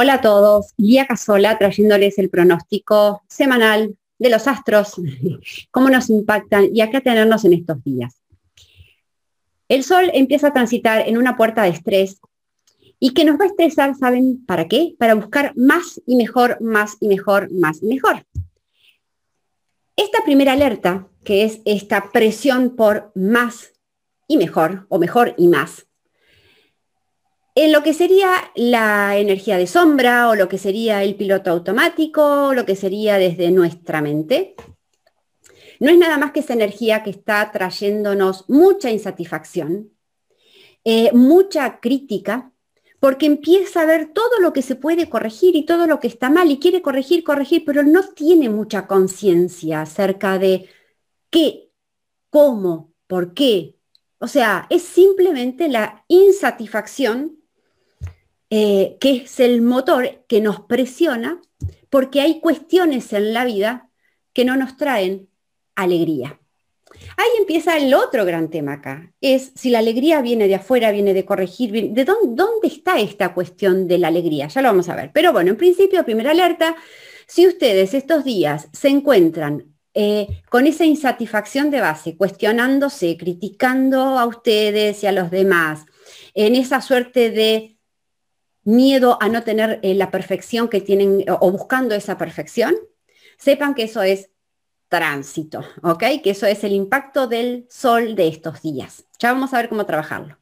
Hola a todos, Guía Casola trayéndoles el pronóstico semanal de los astros, cómo nos impactan y a qué tenernos en estos días. El Sol empieza a transitar en una puerta de estrés y que nos va a estresar, ¿saben para qué? Para buscar más y mejor, más y mejor, más y mejor. Esta primera alerta, que es esta presión por más y mejor, o mejor y más, en lo que sería la energía de sombra o lo que sería el piloto automático, lo que sería desde nuestra mente, no es nada más que esa energía que está trayéndonos mucha insatisfacción, eh, mucha crítica, porque empieza a ver todo lo que se puede corregir y todo lo que está mal y quiere corregir, corregir, pero no tiene mucha conciencia acerca de qué, cómo, por qué. O sea, es simplemente la insatisfacción eh, que es el motor que nos presiona porque hay cuestiones en la vida que no nos traen alegría. Ahí empieza el otro gran tema acá, es si la alegría viene de afuera, viene de corregir, ¿de dónde, está esta cuestión de la alegría? Ya lo vamos a ver. Pero bueno, en principio, primera alerta, si ustedes estos días se encuentran eh, con esa insatisfacción de base, cuestionándose, criticando a ustedes y a los demás, en esa suerte de miedo a no tener eh, la perfección que tienen o buscando esa perfección, sepan que eso es tránsito, ¿ok? Que eso es el impacto del sol de estos días. Ya vamos a ver cómo trabajarlo.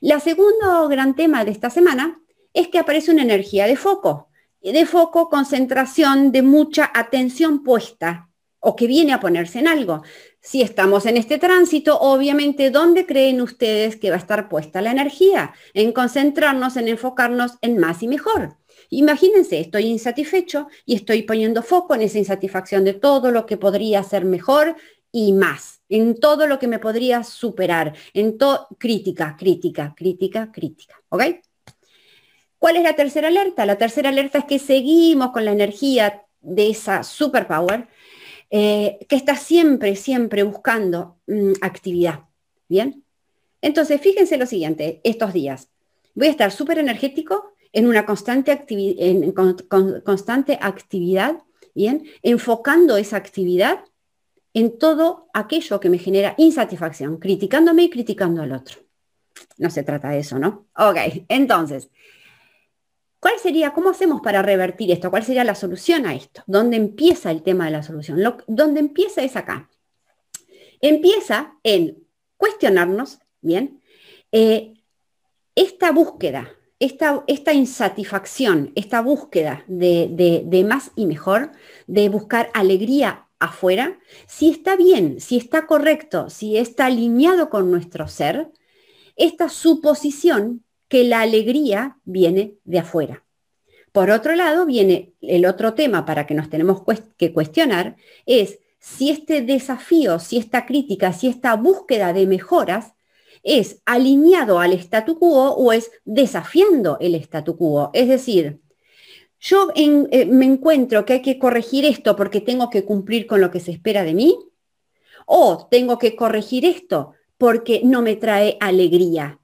La segundo gran tema de esta semana es que aparece una energía de foco, de foco, concentración, de mucha atención puesta o que viene a ponerse en algo. Si estamos en este tránsito, obviamente, ¿dónde creen ustedes que va a estar puesta la energía? En concentrarnos, en enfocarnos en más y mejor. Imagínense, estoy insatisfecho y estoy poniendo foco en esa insatisfacción de todo lo que podría ser mejor y más, en todo lo que me podría superar, en todo, crítica, crítica, crítica, crítica, ¿ok? ¿Cuál es la tercera alerta? La tercera alerta es que seguimos con la energía de esa superpower eh, que está siempre, siempre buscando mm, actividad, ¿bien? Entonces, fíjense lo siguiente, estos días. Voy a estar súper energético, en una constante, en, constante actividad, ¿bien? enfocando esa actividad en todo aquello que me genera insatisfacción, criticándome y criticando al otro. No se trata de eso, ¿no? Ok, entonces, ¿cuál sería, cómo hacemos para revertir esto? ¿Cuál sería la solución a esto? ¿Dónde empieza el tema de la solución? ¿Dónde empieza es acá. Empieza en cuestionarnos, ¿bien? Eh, esta búsqueda esta, insatisfacción, esta búsqueda de, más y mejor, de buscar alegría afuera, si está bien, si está correcto, si está alineado con nuestro ser, esta suposición que la alegría viene de afuera. Por otro lado, viene el otro tema para que nos tenemos que cuestionar, es si este desafío, si esta crítica, si esta búsqueda de mejoras ¿Es alineado al statu quo o es desafiando el statu quo? Es decir, yo eh, me encuentro que hay que corregir esto porque tengo que cumplir con lo que se espera de mí, o tengo que corregir esto porque no me trae alegría.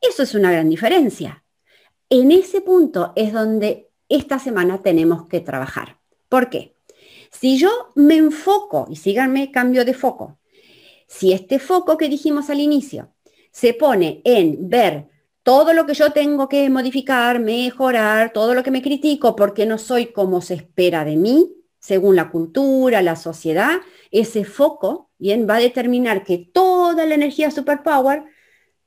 Eso es una gran diferencia. En ese punto es donde esta semana tenemos que trabajar. ¿Por qué? Si yo me enfoco, y síganme, cambio de foco, si este foco que dijimos al inicio se pone en ver todo lo que yo tengo que modificar, mejorar, todo lo que me critico porque no soy como se espera de mí, según la cultura, la sociedad, ese foco, bien, va a determinar que toda la energía superpower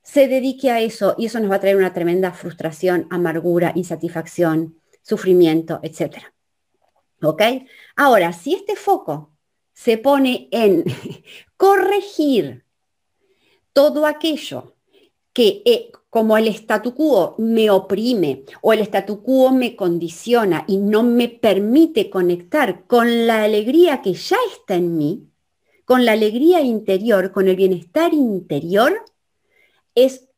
se dedique a eso y eso nos va a traer una tremenda frustración, amargura, insatisfacción, sufrimiento, etc. ¿Ok? Ahora, si este foco se pone en corregir todo aquello que eh, como el statu quo me oprime o el statu quo me condiciona y no me permite conectar con la alegría que ya está en mí, con la alegría interior, con el bienestar interior, es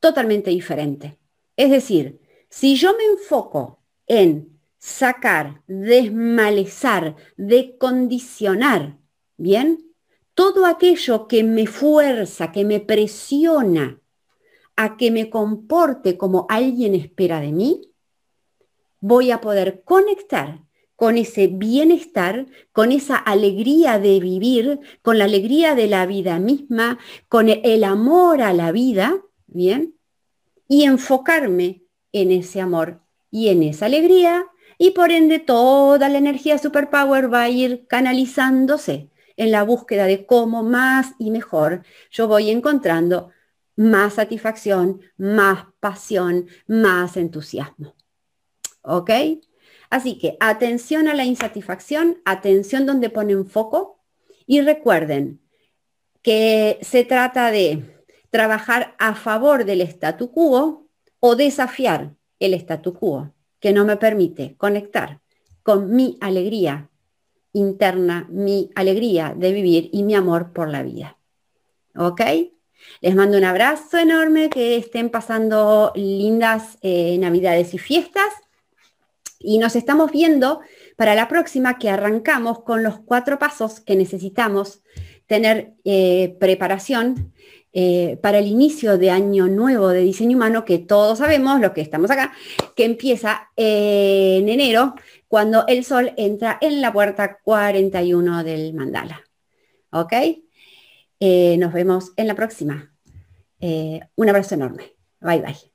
totalmente diferente. Es decir, si yo me enfoco en sacar, desmalezar, decondicionar, ¿bien? Todo aquello que me fuerza, que me presiona a que me comporte como alguien espera de mí, voy a poder conectar con ese bienestar, con esa alegría de vivir, con la alegría de la vida misma, con el amor a la vida, ¿bien? Y enfocarme en ese amor y en esa alegría y por ende toda la energía superpower va a ir canalizándose en la búsqueda de cómo más y mejor yo voy encontrando más satisfacción, más pasión, más entusiasmo. ¿Ok? Así que atención a la insatisfacción, atención donde ponen foco y recuerden que se trata de trabajar a favor del statu quo o desafiar el statu quo, que no me permite conectar con mi alegría interna, mi alegría de vivir y mi amor por la vida. ¿Ok? Les mando un abrazo enorme, que estén pasando lindas eh, navidades y fiestas y nos estamos viendo para la próxima que arrancamos con los cuatro pasos que necesitamos tener eh, preparación eh, para el inicio de año nuevo de diseño humano, que todos sabemos, los que estamos acá, que empieza en enero, cuando el sol entra en la puerta 41 del mandala. ¿Ok? Eh, nos vemos en la próxima. un abrazo enorme. Bye bye.